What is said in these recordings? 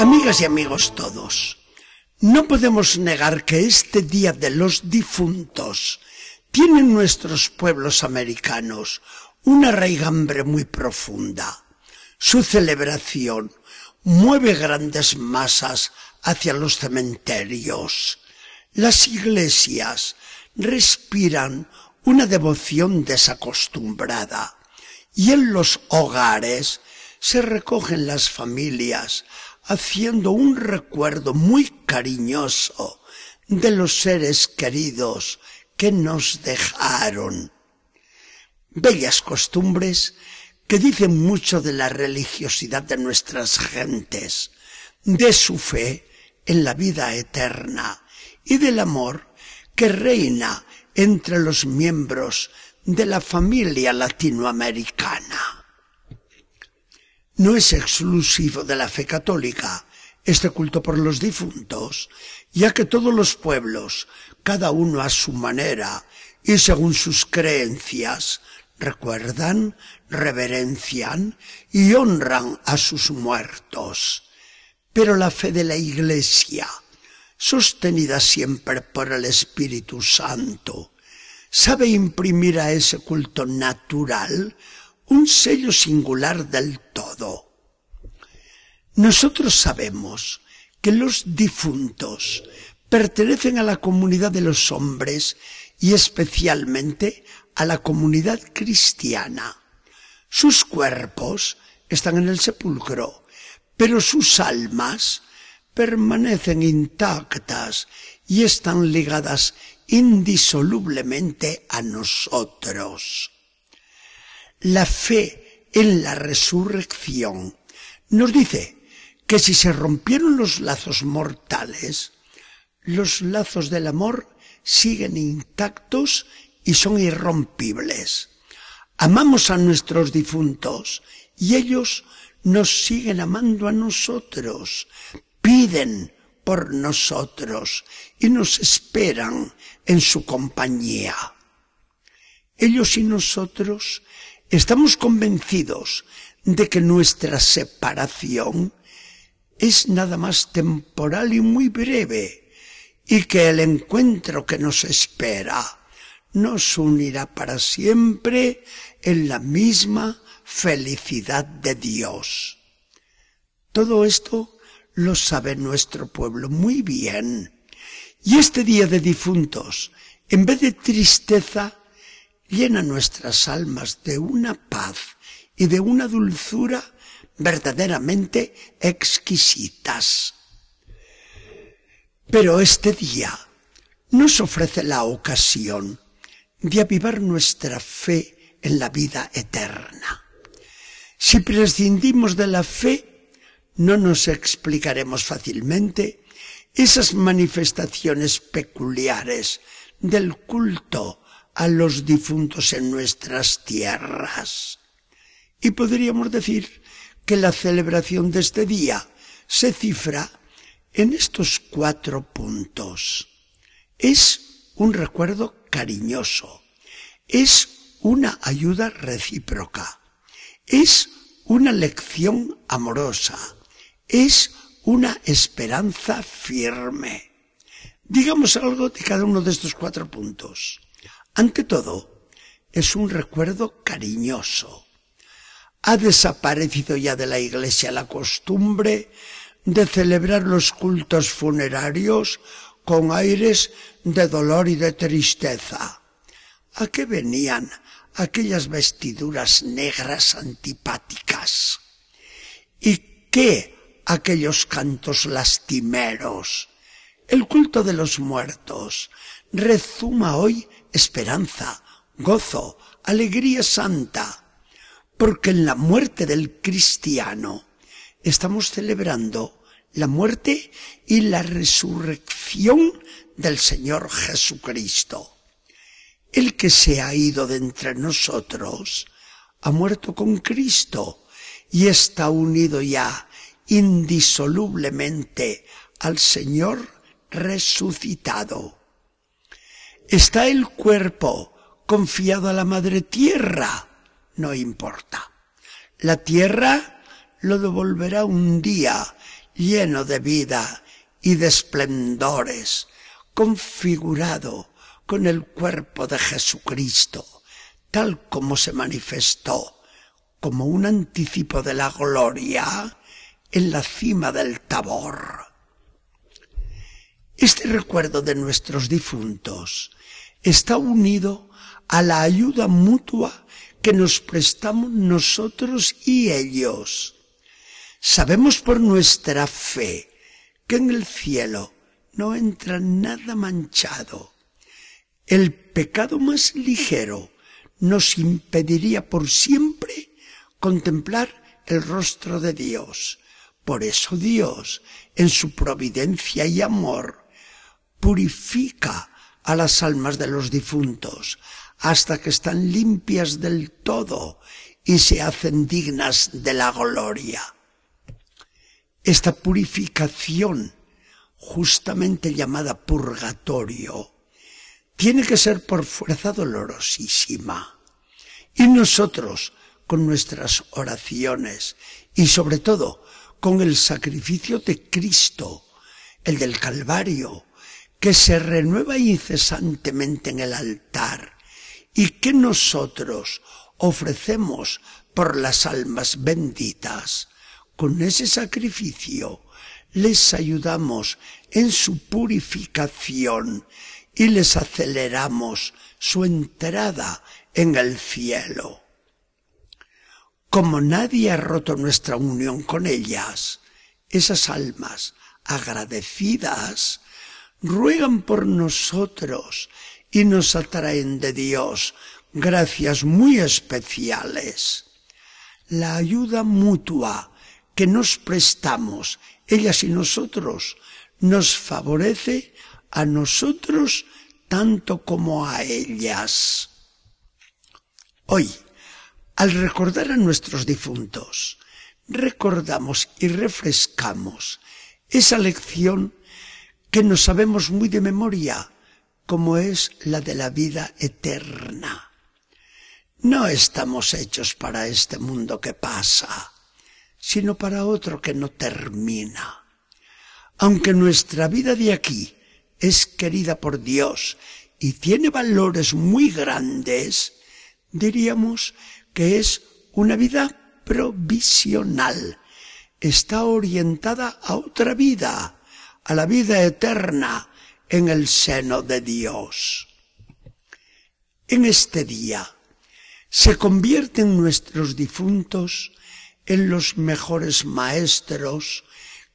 Amigas y amigos todos, no podemos negar que este Día de los Difuntos tiene en nuestros pueblos americanos una raigambre muy profunda. Su celebración mueve grandes masas hacia los cementerios. Las iglesias respiran una devoción desacostumbrada y en los hogares se recogen las familias haciendo un recuerdo muy cariñoso de los seres queridos que nos dejaron. Bellas costumbres que dicen mucho de la religiosidad de nuestras gentes, de su fe en la vida eterna y del amor que reina entre los miembros de la familia latinoamericana. No es exclusivo de la fe católica este culto por los difuntos, ya que todos los pueblos, cada uno a su manera y según sus creencias, recuerdan, reverencian y honran a sus muertos. Pero la fe de la Iglesia, sostenida siempre por el Espíritu Santo, sabe imprimir a ese culto natural un sello singular del. Nosotros sabemos que los difuntos pertenecen a la comunidad de los hombres y especialmente a la comunidad cristiana. Sus cuerpos están en el sepulcro, pero sus almas permanecen intactas y están ligadas indisolublemente a nosotros. La fe en la resurrección nos dice que si se rompieron los lazos mortales, los lazos del amor siguen intactos y son irrompibles. Amamos a nuestros difuntos y ellos nos siguen amando a nosotros, piden por nosotros y nos esperan en su compañía. Ellos y nosotros Estamos convencidos de que nuestra separación es nada más temporal y muy breve y que el encuentro que nos espera nos unirá para siempre en la misma felicidad de Dios. Todo esto lo sabe nuestro pueblo muy bien. Y este día de difuntos, en vez de tristeza, llena nuestras almas de una paz y de una dulzura verdaderamente exquisitas. Pero este día nos ofrece la ocasión de avivar nuestra fe en la vida eterna. Si prescindimos de la fe, no nos explicaremos fácilmente esas manifestaciones peculiares del culto a los difuntos en nuestras tierras. Y podríamos decir que la celebración de este día se cifra en estos cuatro puntos. Es un recuerdo cariñoso, es una ayuda recíproca, es una lección amorosa, es una esperanza firme. Digamos algo de cada uno de estos cuatro puntos. Ante todo, es un recuerdo cariñoso. Ha desaparecido ya de la iglesia la costumbre de celebrar los cultos funerarios con aires de dolor y de tristeza. ¿A qué venían aquellas vestiduras negras antipáticas? ¿Y qué aquellos cantos lastimeros? El culto de los muertos rezuma hoy esperanza, gozo, alegría santa, porque en la muerte del cristiano estamos celebrando la muerte y la resurrección del Señor Jesucristo. El que se ha ido de entre nosotros ha muerto con Cristo y está unido ya indisolublemente al Señor resucitado. ¿Está el cuerpo confiado a la madre tierra? No importa. La tierra lo devolverá un día lleno de vida y de esplendores, configurado con el cuerpo de Jesucristo, tal como se manifestó como un anticipo de la gloria en la cima del Tabor. Este recuerdo de nuestros difuntos está unido a la ayuda mutua que nos prestamos nosotros y ellos. Sabemos por nuestra fe que en el cielo no entra nada manchado. El pecado más ligero nos impediría por siempre contemplar el rostro de Dios. Por eso Dios, en su providencia y amor, purifica a las almas de los difuntos hasta que están limpias del todo y se hacen dignas de la gloria. Esta purificación, justamente llamada purgatorio, tiene que ser por fuerza dolorosísima. Y nosotros, con nuestras oraciones y sobre todo con el sacrificio de Cristo, el del Calvario, que se renueva incesantemente en el altar y que nosotros ofrecemos por las almas benditas, con ese sacrificio les ayudamos en su purificación y les aceleramos su entrada en el cielo. Como nadie ha roto nuestra unión con ellas, esas almas agradecidas ruegan por nosotros y nos atraen de Dios gracias muy especiales. La ayuda mutua que nos prestamos, ellas y nosotros, nos favorece a nosotros tanto como a ellas. Hoy, al recordar a nuestros difuntos, recordamos y refrescamos esa lección que nos sabemos muy de memoria, como es la de la vida eterna. No estamos hechos para este mundo que pasa, sino para otro que no termina. Aunque nuestra vida de aquí es querida por Dios y tiene valores muy grandes, diríamos que es una vida provisional. Está orientada a otra vida, a la vida eterna en el seno de Dios. En este día se convierten nuestros difuntos en los mejores maestros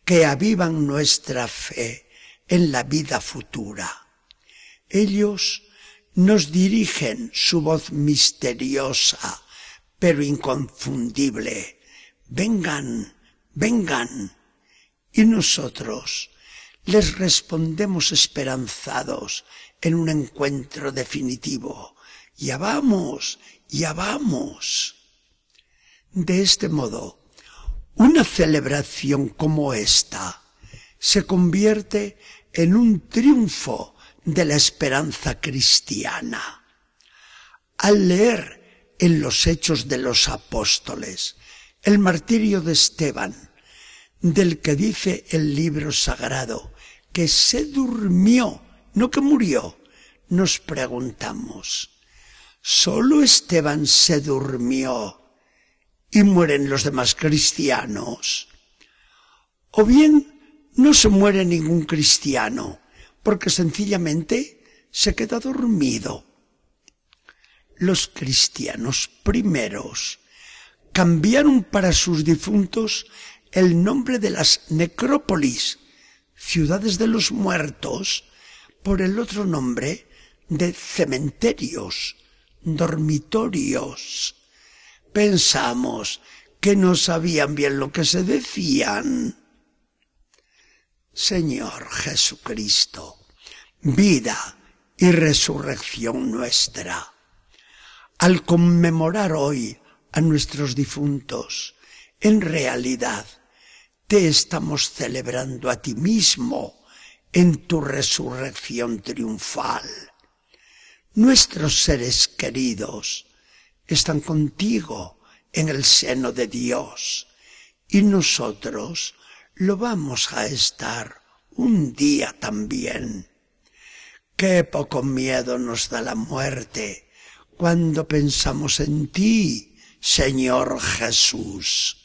que avivan nuestra fe en la vida futura. Ellos nos dirigen su voz misteriosa, pero inconfundible. Vengan, vengan. Y nosotros les respondemos esperanzados en un encuentro definitivo. Ya vamos, ya vamos. De este modo, una celebración como esta se convierte en un triunfo de la esperanza cristiana. Al leer en los hechos de los apóstoles el martirio de Esteban, del que dice el libro sagrado que se durmió, no que murió, nos preguntamos, ¿solo Esteban se durmió y mueren los demás cristianos? ¿O bien no se muere ningún cristiano, porque sencillamente se queda dormido. Los cristianos primeros cambiaron para sus difuntos el nombre de las necrópolis, ciudades de los muertos, por el otro nombre de cementerios, dormitorios. Pensamos que no sabían bien lo que se decían. Señor Jesucristo, vida y resurrección nuestra. Al conmemorar hoy a nuestros difuntos, en realidad te estamos celebrando a ti mismo en tu resurrección triunfal. Nuestros seres queridos están contigo en el seno de Dios y nosotros lo vamos a estar un día también. Qué poco miedo nos da la muerte cuando pensamos en ti, Señor Jesús.